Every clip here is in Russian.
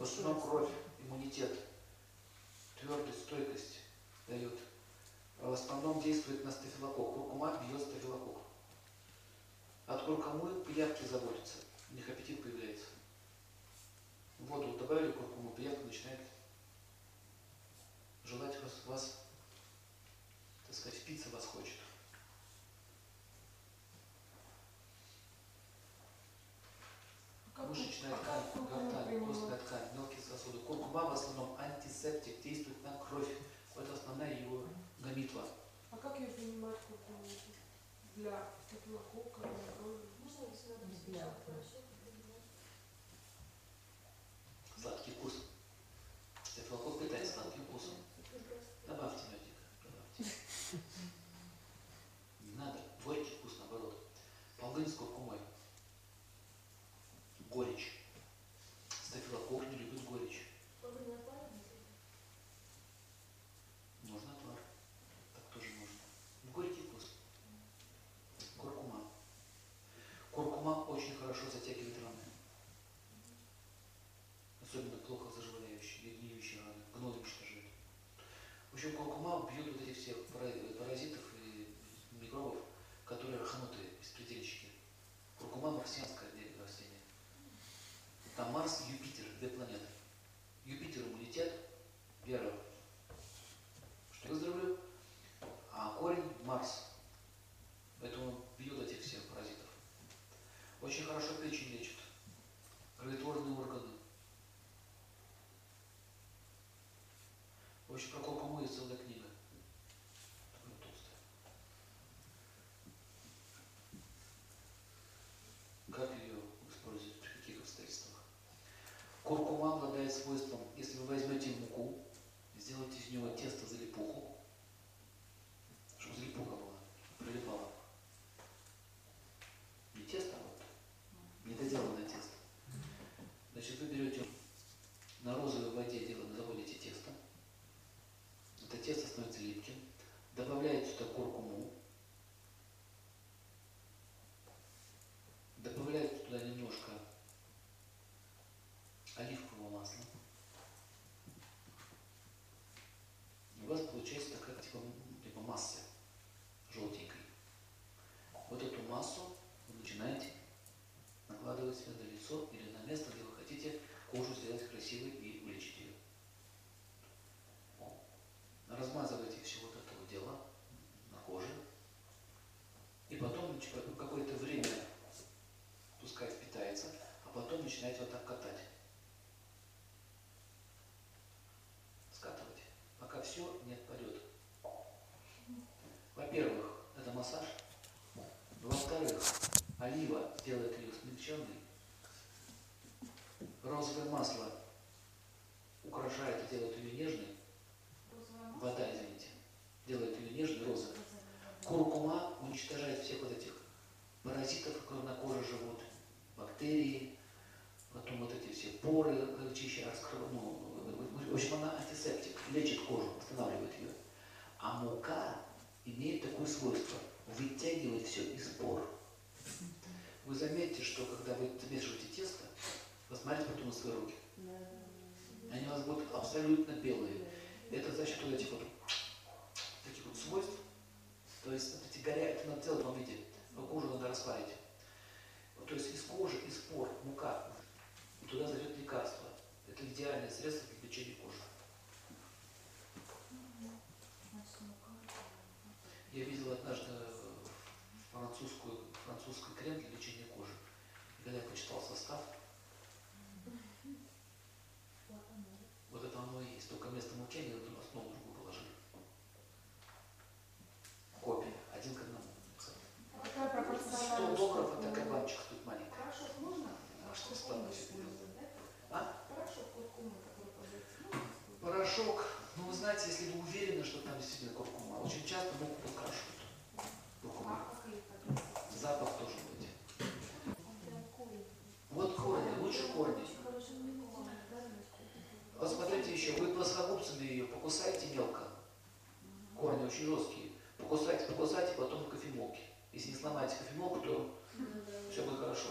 В основном кровь, иммунитет, твердость, стойкость дает. А в основном действует на стафилококк. Куркума бьет стафилококк. От куркумы пиявки заводятся, у них аппетит появляется. Воду добавили куркуму, пиявка начинает желать вас, вас так сказать, впиться вас хочет. А Мышечная ткань, гортань, костная ткань, мелкие сосуды. Куркума в основном антисептик, действует на кровь. Это основная его гамитва. А как ее принимать куркуму? Для стафилококка, для крови? Можно если надо Для? Сладкий вкус. Стафилококк питает сладким вкусом. Добавьте медика, добавьте. Не надо. Горький вкус, наоборот. Полынь с куркумой. Горечь. Стафилококк не любит горечь. Полынь отваривать? Можно отвар. Так тоже можно. Горький вкус. Куркума. Куркума очень хорошо затягивает раны. Особенно плохо заживляющие, гниющие раны. Гной уничтожает. В общем, куркума бьет вот этих всех пара- паразитов и микробов, которые раханутые, беспредельщики. Куркума марсианское де- растение. Там Марс и Юпитер, две планеты. Юпитер иммунитет, вера, что выздоровлю, а корень Марс. Поэтому он бьет этих всех паразитов. Очень хорошо печень лечит, кроветворные органы. В общем, Куркума обладает свойством, если вы возьмете муку, сделайте из него тесто залипуху, чтобы залипуха была, прилипала. Не тесто, а вот недоделанное тесто. Значит, вы берете на розовой воде делаете, заводите тесто. Это тесто становится липким. Добавляете туда куркуму. Добавляете туда немножко оливкового масла. И у вас такая типа, м, типа масса желтенькой. Вот эту массу вы начинаете накладывать себе на лицо или на место, где вы хотите кожу сделать красивой и вылечить ее. Размазывайте все вот это вот дело на коже. И потом типа, какое-то время пускай впитается, а потом начинаете вот так катать. Скатывать, пока все не отпадет. Во-первых, это массаж. Во-вторых, олива делает ее смягченной. Розовое масло украшает и делает ее нежной. Вода, извините, делает ее нежной, розовой. Куркума уничтожает всех вот этих паразитов, которые на коже живут, бактерии, потом вот эти все поры э, чище раскрывает. Ну, в общем, она антисептик, лечит кожу, восстанавливает ее. А мука имеет такое свойство вытягивать все из пор. Вы заметите, что когда вы замешиваете тесто, посмотрите потом на свои руки. Они у вас будут абсолютно белые. Это за счет вот этих вот таких вот свойств. То есть вот эти горя, это надо делать в том виде. Но кожу надо распарить. Вот, То есть из кожи, из пор, мука, и туда зайдет лекарство. Это идеальное средство для лечения кожи. Я видел однажды э, французскую, французский крем для лечения кожи. Когда я почитал состав, вот это оно и есть. Только вместо муки они основу другую положили. Копия. Один к одному. кстати. А какая 100 пропорциональность? долларов, а такая баночка тут маленькая. Порошок можно? А что Куркуму стало себе? использовать, да? А? Порошок куркумы, который продается, можно использовать? Порошок. Ну, вы знаете, если вы уверены, что там действительно куркума, очень часто муку подкрашивают. Куркума. А как ее подается? Запах тоже быть. Да, корень. Вот корни, лучше корни. Очень хороший куркума, да, Настя? Вот смотрите еще, вы плоскогубцами ее покусайте мелко. Корни очень жесткие. Покусайте, покусайте, потом в кофемолке. Если не сломаете кофемолку, то все будет хорошо.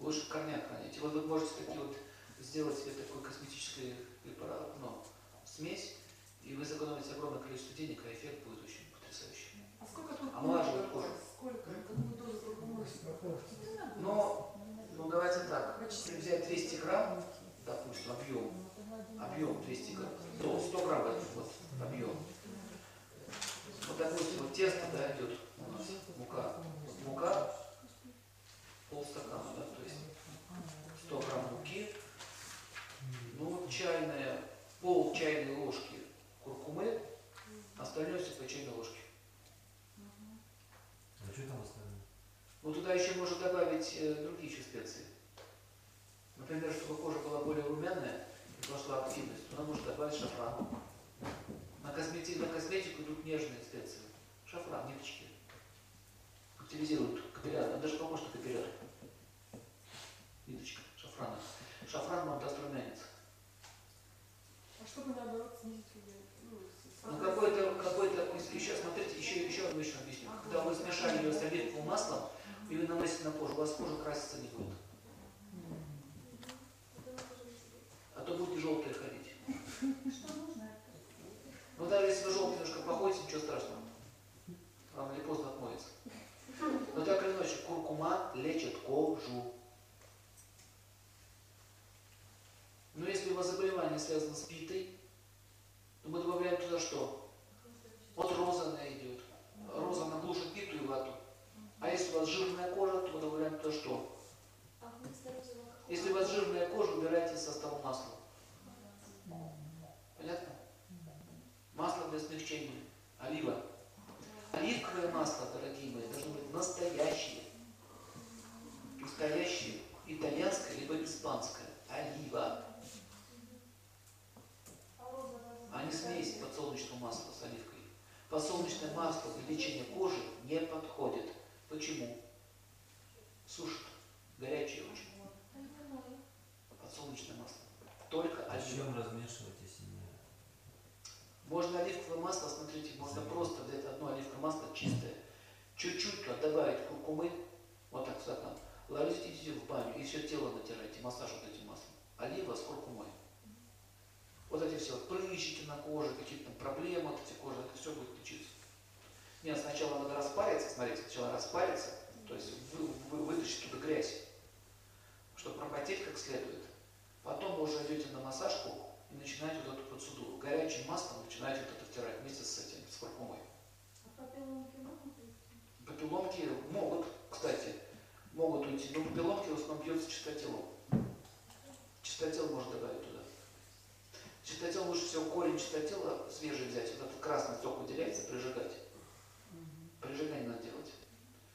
Лучше в корнях хранить. И вот вы можете сделать себе такой косметический препарат, ну, смесь, и вы сэкономите огромное количество денег, а эффект будет очень потрясающий. А сколько тут Омолаживает кожу. Сколько? Какую дозу? Но, ну давайте так, если взять 200 грамм, допустим, объем, объем 200 грамм, то 100 грамм вот объем. Вот, допустим, вот тесто, да, идет у нас, мука. Мука, полстакана, да, то есть 100 грамм муки, ну, чайная, пол чайной ложки куркумы, остальное все по чайной ложке. А что там остальное? Ну, туда еще можно добавить э, другие еще специи. Например, чтобы кожа была более румяная пошла активность, туда можно добавить шафран. На, космети- на косметику идут нежные специи. Шафран, ниточки. Активизируют капилляр, он даже похож на капилляр. Ниточка шафрана. Шафран вам даст румянец. А чтобы наоборот снизить? Ну, Ну какой-то, какой-то, еще смотрите, еще, еще одну вещь объясню. Когда вы смешали ее с оливковым маслом, и вы наносите на кожу, у вас кожа краситься не будет. А то будете желтые ходить. Что нужно? Ну даже если вы желтый немножко походите, ничего страшного. Рано или поздно отмоется. Но так или иначе, куркума лечит кожу. Но если у вас заболевание связано с питой, то мы добавляем туда что? Вот роза она идет. Роза она глушит питу и вату. А если у вас жирная кожа, то мы добавляем туда что? А вместо розового какого? Если у вас жирная кожа, убирайте из состава масла. Понятно? Масло для смягчения. Олива. Оливковое масло, дорогие мои, должно быть настоящее. Настоящее. Итальянское, либо испанское. Олива. А не смесь подсолнечного масла с оливкой. Подсолнечное масло для лечения кожи не подходит. Почему? Сушит. Горячее очень. А льняное? Подсолнечное масло. Только А с олива. чем размешивать, если не... Можно оливковое масло, смотрите, можно просто взять одно оливковое масло чистое, чуть-чуть туда добавить куркумы, вот так в стакан, ложите идите в баню и все тело натирайте, массаж вот этим маслом. Олива с куркумой. Вот эти все прыщики на коже, какие-то там проблемы от этих кожи, это все будет лечиться. Нет, сначала надо распариться, смотрите, сначала распариться, то есть вы, вы- вытащить туда грязь, чтобы пропотеть как следует. Потом вы уже идете на массажку и начинаете вот эту процедуру. Горячим маслом начинаете вот это втирать вместе с этим, с куркумой. А папилломки могут уйти? Папилломки могут, кстати, могут уйти, но папилломки в основном бьются чистотелом. Чистотел можно добавить туда. Чистотел лучше всего корень чистотела свежий взять, вот этот красный сок выделяется, прижигать.